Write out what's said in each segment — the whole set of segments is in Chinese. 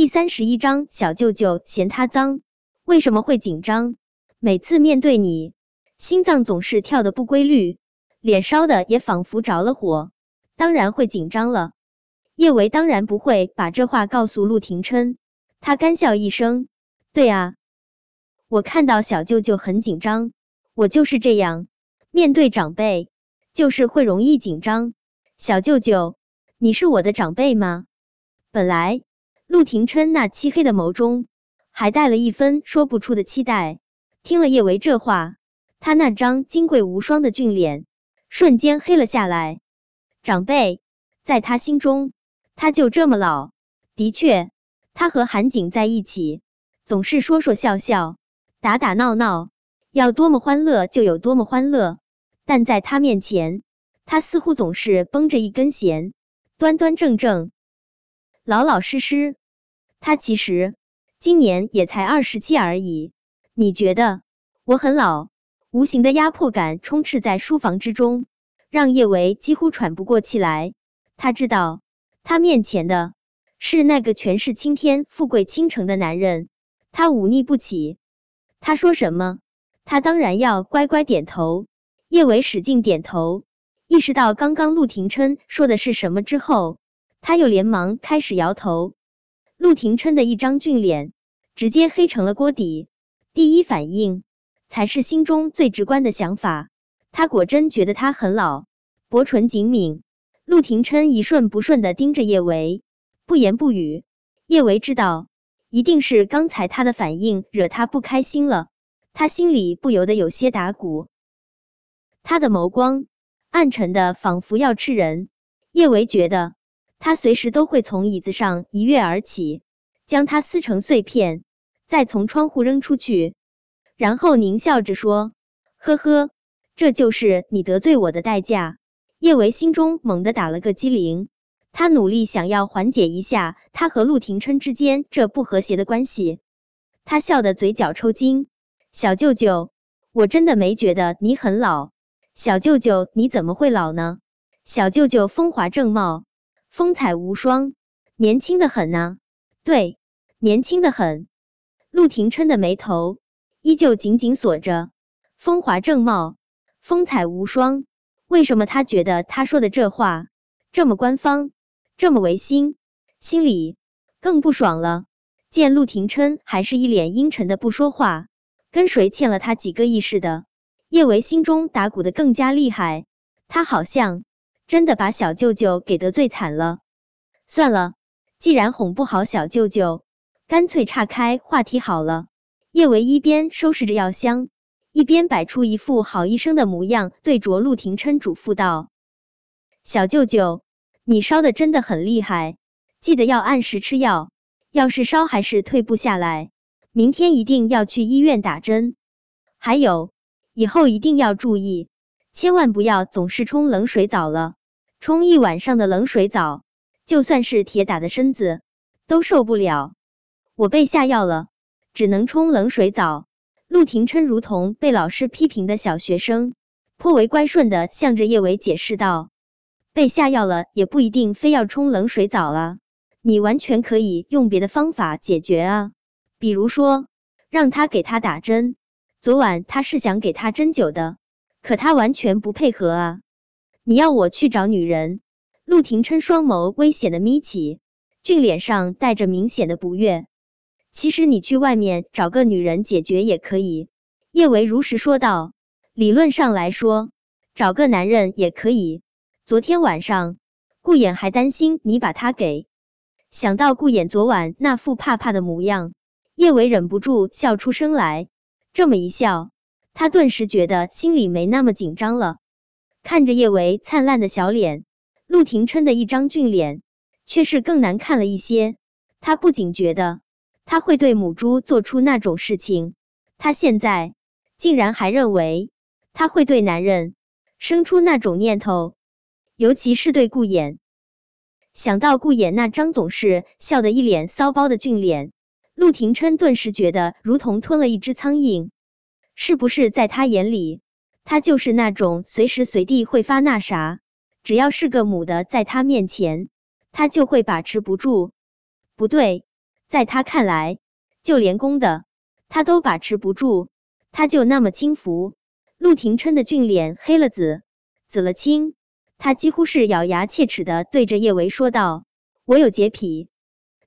第三十一章，小舅舅嫌他脏，为什么会紧张？每次面对你，心脏总是跳的不规律，脸烧的也仿佛着了火，当然会紧张了。叶维当然不会把这话告诉陆廷琛，他干笑一声：“对啊，我看到小舅舅很紧张，我就是这样，面对长辈就是会容易紧张。小舅舅，你是我的长辈吗？”本来陆廷琛那漆黑的眸中还带了一分说不出的期待，听了叶维这话，他那张金贵无双的俊脸瞬间黑了下来。长辈，在他心中。他就这么老，的确，他和韩景在一起总是说说笑笑，打打闹闹，要多么欢乐就有多么欢乐。但在他面前，他似乎总是绷着一根弦，端端正正，老老实实。他其实今年也才二十七而已。你觉得我很老？无形的压迫感充斥在书房之中，让叶维几乎喘不过气来。他知道。他面前的是那个权势青天、富贵倾城的男人，他忤逆不起。他说什么，他当然要乖乖点头。叶维使劲点头，意识到刚刚陆廷琛说的是什么之后，他又连忙开始摇头。陆廷琛的一张俊脸直接黑成了锅底，第一反应才是心中最直观的想法。他果真觉得他很老，薄唇紧抿。陆廷琛一顺不顺的盯着叶维，不言不语。叶维知道，一定是刚才他的反应惹他不开心了，他心里不由得有些打鼓。他的眸光暗沉的仿佛要吃人。叶维觉得，他随时都会从椅子上一跃而起，将他撕成碎片，再从窗户扔出去，然后狞笑着说：“呵呵，这就是你得罪我的代价。”叶维心中猛地打了个激灵，他努力想要缓解一下他和陆廷琛之间这不和谐的关系。他笑得嘴角抽筋。小舅舅，我真的没觉得你很老。小舅舅，你怎么会老呢？小舅舅风华正茂，风采无双，年轻的很呢。对，年轻的很。陆廷琛的眉头依旧紧紧锁着。风华正茂，风采无双。为什么他觉得他说的这话这么官方，这么违心，心里更不爽了？见陆廷琛还是一脸阴沉的不说话，跟谁欠了他几个亿似的。叶维心中打鼓的更加厉害，他好像真的把小舅舅给得罪惨了。算了，既然哄不好小舅舅，干脆岔开话题好了。叶维一边收拾着药箱。一边摆出一副好医生的模样，对着陆廷琛嘱咐道：“小舅舅，你烧的真的很厉害，记得要按时吃药。要是烧还是退不下来，明天一定要去医院打针。还有，以后一定要注意，千万不要总是冲冷水澡了。冲一晚上的冷水澡，就算是铁打的身子都受不了。我被下药了，只能冲冷水澡。”陆廷琛如同被老师批评的小学生，颇为乖顺的向着叶伟解释道：“被下药了也不一定非要冲冷水澡啊，你完全可以用别的方法解决啊，比如说让他给他打针。昨晚他是想给他针灸的，可他完全不配合啊！你要我去找女人？”陆廷琛双眸危险的眯起，俊脸上带着明显的不悦。其实你去外面找个女人解决也可以，叶维如实说道。理论上来说，找个男人也可以。昨天晚上顾衍还担心你把他给……想到顾衍昨晚那副怕怕的模样，叶维忍不住笑出声来。这么一笑，他顿时觉得心里没那么紧张了。看着叶维灿烂的小脸，陆廷琛的一张俊脸却是更难看了一些。他不仅觉得。他会对母猪做出那种事情，他现在竟然还认为他会对男人生出那种念头，尤其是对顾衍。想到顾衍那张总是笑得一脸骚包的俊脸，陆廷琛顿时觉得如同吞了一只苍蝇。是不是在他眼里，他就是那种随时随地会发那啥，只要是个母的在他面前，他就会把持不住？不对。在他看来，就连公的他都把持不住，他就那么轻浮。陆廷琛的俊脸黑了紫，紫了青，他几乎是咬牙切齿的对着叶维说道：“我有洁癖。”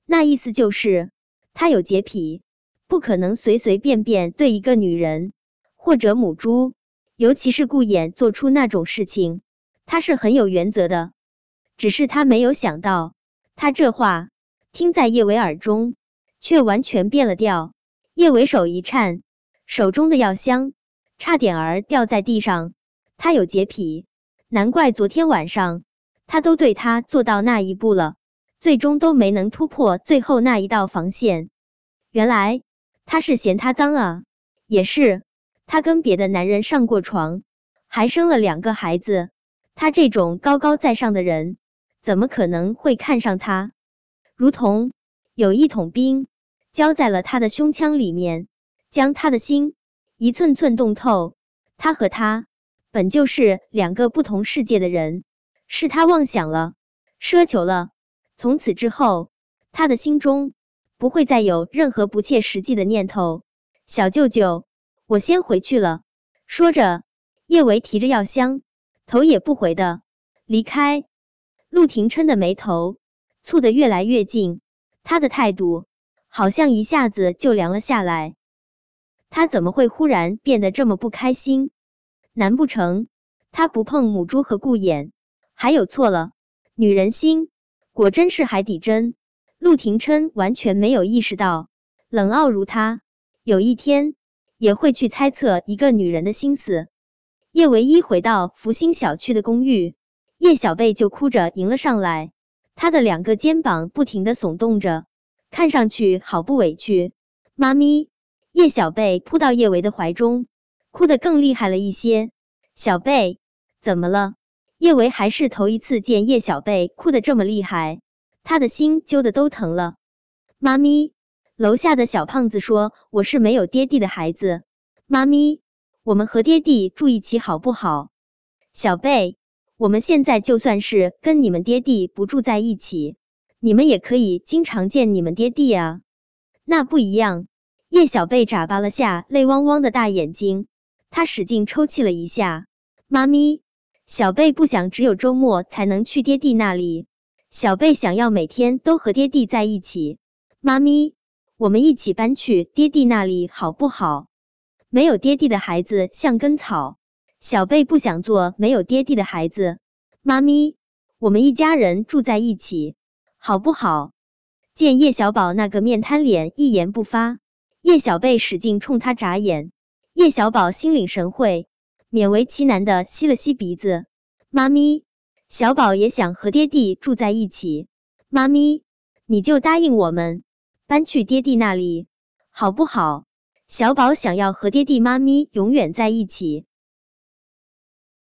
那意思就是他有洁癖，不可能随随便便对一个女人或者母猪，尤其是顾衍做出那种事情。他是很有原则的，只是他没有想到，他这话听在叶维耳中，却完全变了调。叶维手一颤，手中的药箱差点儿掉在地上。他有洁癖，难怪昨天晚上他都对他做到那一步了，最终都没能突破最后那一道防线。原来他是嫌他脏啊！也是，他跟别的男人上过床，还生了两个孩子。他这种高高在上的人，怎么可能会看上他？如同有一桶冰浇在了他的胸腔里面，将他的心一寸寸冻透。他和他本就是两个不同世界的人，是他妄想了，奢求了。从此之后，他的心中不会再有任何不切实际的念头。小舅舅，我先回去了。说着，叶维提着药箱。头也不回的离开，陆廷琛的眉头蹙得越来越近，他的态度好像一下子就凉了下来。他怎么会忽然变得这么不开心？难不成他不碰母猪和顾衍？还有错了？女人心果真是海底针。陆廷琛完全没有意识到，冷傲如他，有一天也会去猜测一个女人的心思。叶唯一回到福星小区的公寓，叶小贝就哭着迎了上来，他的两个肩膀不停的耸动着，看上去好不委屈。妈咪，叶小贝扑到叶维的怀中，哭得更厉害了一些。小贝，怎么了？叶维还是头一次见叶小贝哭得这么厉害，他的心揪的都疼了。妈咪，楼下的小胖子说我是没有爹地的孩子。妈咪。我们和爹地住一起好不好？小贝，我们现在就算是跟你们爹地不住在一起，你们也可以经常见你们爹地啊。那不一样。叶小贝眨巴了下泪汪汪的大眼睛，他使劲抽泣了一下。妈咪，小贝不想只有周末才能去爹地那里，小贝想要每天都和爹地在一起。妈咪，我们一起搬去爹地那里好不好？没有爹地的孩子像根草，小贝不想做没有爹地的孩子。妈咪，我们一家人住在一起，好不好？见叶小宝那个面瘫脸，一言不发。叶小贝使劲冲他眨眼。叶小宝心领神会，勉为其难的吸了吸鼻子。妈咪，小宝也想和爹地住在一起。妈咪，你就答应我们，搬去爹地那里，好不好？小宝想要和爹地妈咪永远在一起。